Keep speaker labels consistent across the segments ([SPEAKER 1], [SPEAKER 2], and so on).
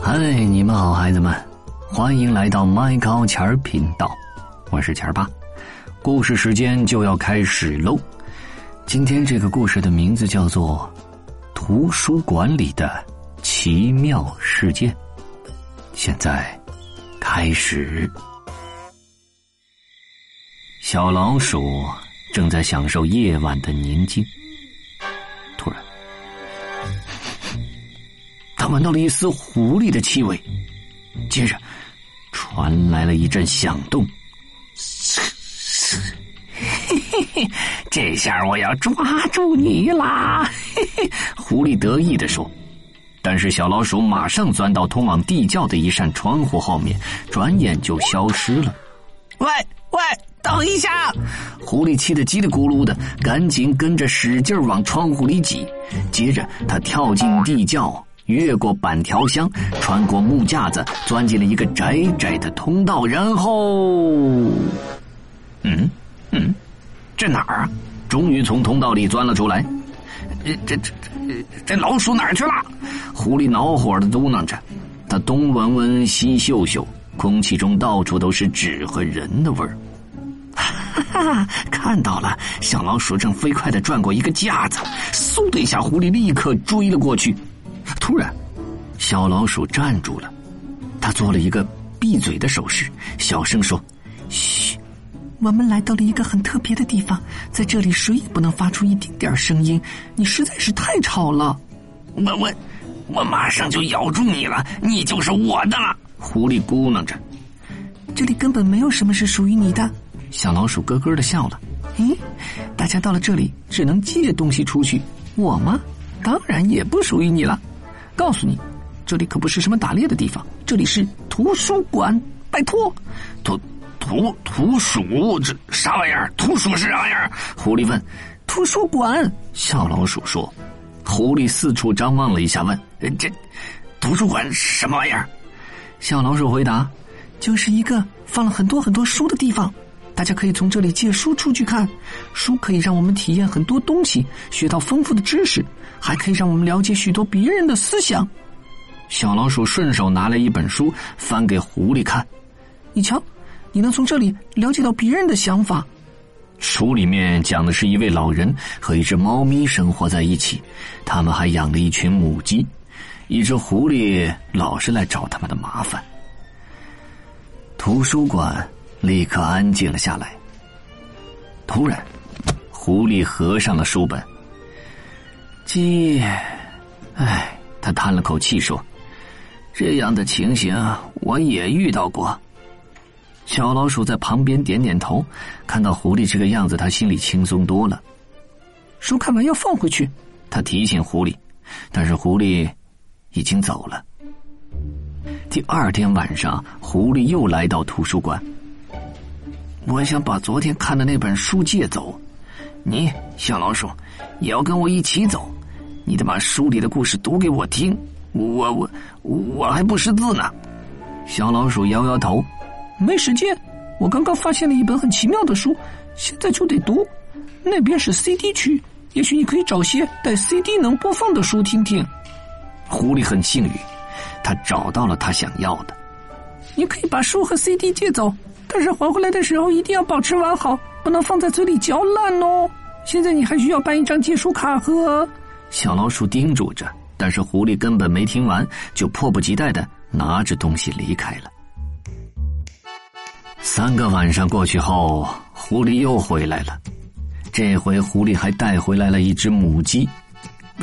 [SPEAKER 1] 嗨，你们好，孩子们，欢迎来到麦高钱儿频道，我是钱儿爸。故事时间就要开始喽。今天这个故事的名字叫做《图书馆里的奇妙事件》。现在开始。小老鼠正在享受夜晚的宁静，闻到了一丝狐狸的气味，接着传来了一阵响动。嘿嘿嘿，这下我要抓住你啦！嘿嘿，狐狸得意的说。但是小老鼠马上钻到通往地窖的一扇窗户后面，转眼就消失了。喂喂，等一下！狐狸气得叽里咕噜的，赶紧跟着使劲往窗户里挤。接着他跳进地窖。越过板条箱，穿过木架子，钻进了一个窄窄的通道，然后，嗯嗯，这哪儿啊？终于从通道里钻了出来。这这这这老鼠哪儿去了？狐狸恼火的嘟囔着。他东闻闻，西嗅嗅，空气中到处都是纸和人的味儿。哈哈，看到了，小老鼠正飞快的转过一个架子，嗖的一下，狐狸立刻追了过去。突然，小老鼠站住了，他做了一个闭嘴的手势，小声说：“嘘，我们来到了一个很特别的地方，在这里谁也不能发出一丁点声音，你实在是太吵了。我我我马上就咬住你了，你就是我的了。”狐狸咕囔着：“这里根本没有什么是属于你的。”小老鼠咯咯的笑了：“咦，大家到了这里只能借东西出去，我吗？当然也不属于你了。”告诉你，这里可不是什么打猎的地方，这里是图书馆。拜托，图图图书这啥玩意儿？图书是啥玩意儿？狐狸问。图书馆，小老鼠说。狐狸四处张望了一下，问：“这图书馆什么玩意儿？”小老鼠回答：“就是一个放了很多很多书的地方，大家可以从这里借书出去看。书可以让我们体验很多东西，学到丰富的知识。”还可以让我们了解许多别人的思想。小老鼠顺手拿来一本书，翻给狐狸看。你瞧，你能从这里了解到别人的想法。书里面讲的是一位老人和一只猫咪生活在一起，他们还养了一群母鸡。一只狐狸老是来找他们的麻烦。图书馆立刻安静了下来。突然，狐狸合上了书本。鸡，唉，他叹了口气说：“这样的情形我也遇到过。”小老鼠在旁边点点头，看到狐狸这个样子，他心里轻松多了。书看完要放回去，他提醒狐狸，但是狐狸已经走了。第二天晚上，狐狸又来到图书馆。我想把昨天看的那本书借走，你小老鼠也要跟我一起走。你得把书里的故事读给我听，我我我还不识字呢。小老鼠摇摇头，没时间。我刚刚发现了一本很奇妙的书，现在就得读。那边是 CD 区，也许你可以找些带 CD 能播放的书听听。狐狸很幸运，他找到了他想要的。你可以把书和 CD 借走，但是还回来的时候一定要保持完好，不能放在嘴里嚼烂哦。现在你还需要办一张借书卡和。小老鼠叮嘱着，但是狐狸根本没听完，就迫不及待的拿着东西离开了。三个晚上过去后，狐狸又回来了，这回狐狸还带回来了一只母鸡，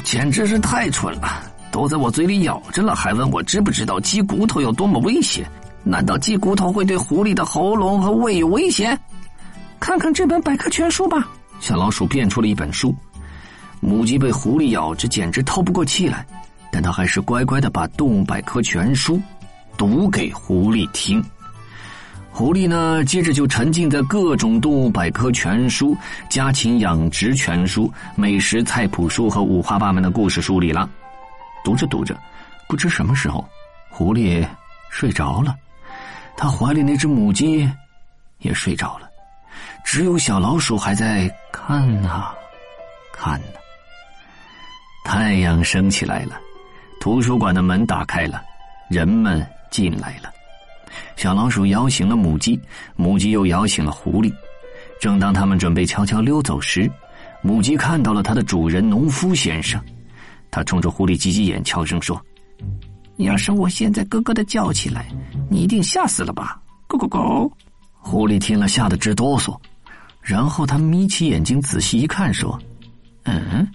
[SPEAKER 1] 简直是太蠢了！都在我嘴里咬着了，还问我知不知道鸡骨头有多么危险？难道鸡骨头会对狐狸的喉咙和胃有危险？看看这本百科全书吧！小老鼠变出了一本书。母鸡被狐狸咬着，简直透不过气来，但它还是乖乖的把《动物百科全书》读给狐狸听。狐狸呢，接着就沉浸在各种动物百科全书、家禽养殖全书、美食菜谱书和五花八门的故事书里了。读着读着，不知什么时候，狐狸睡着了，他怀里那只母鸡也睡着了，只有小老鼠还在看呐，看呐。太阳升起来了，图书馆的门打开了，人们进来了。小老鼠摇醒了母鸡，母鸡又摇醒了狐狸。正当他们准备悄悄溜走时，母鸡看到了它的主人农夫先生。他冲着狐狸挤挤眼，悄声说：“你要是我现在咯咯的叫起来，你一定吓死了吧？”“咕咕咕！”狐狸听了吓得直哆嗦，然后他眯起眼睛仔细一看，说：“嗯，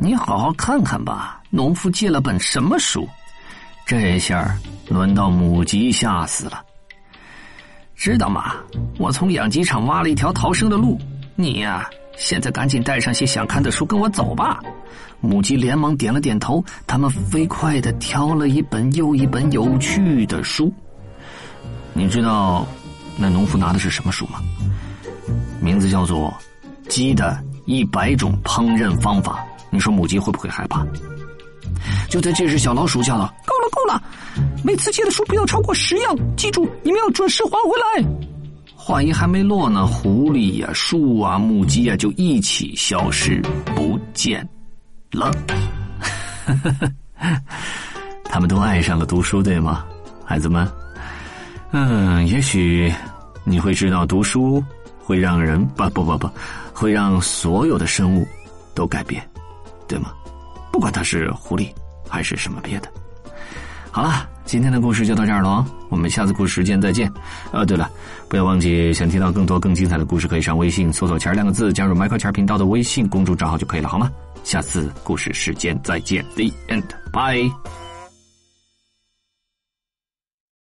[SPEAKER 1] 你好好看看吧，农夫借了本什么书？”这下轮到母鸡吓死了。知道吗？我从养鸡场挖了一条逃生的路。你呀，现在赶紧带上些想看的书，跟我走吧。母鸡连忙点了点头。他们飞快的挑了一本又一本有趣的书。你知道那农夫拿的是什么书吗？名字叫做《鸡的一百种烹饪方法》。你说母鸡会不会害怕？就在这时，小老鼠叫了：“够了，够了！每次借的书不要超过十样，记住，你们要准时还回来。”话音还没落呢，狐狸呀、树啊、母鸡啊就一起消失不见了。他们都爱上了读书，对吗，孩子们？嗯，也许你会知道，读书会让人不不不不，会让所有的生物都改变，对吗？不管它是狐狸。还是什么别的？好了，今天的故事就到这儿了，我们下次故事时间再见。呃，对了，不要忘记，想听到更多更精彩的故事，可以上微信搜索“钱两个字，加入麦克钱频道的微信公众账号就可以了，好吗？下次故事时间再见，The end，bye。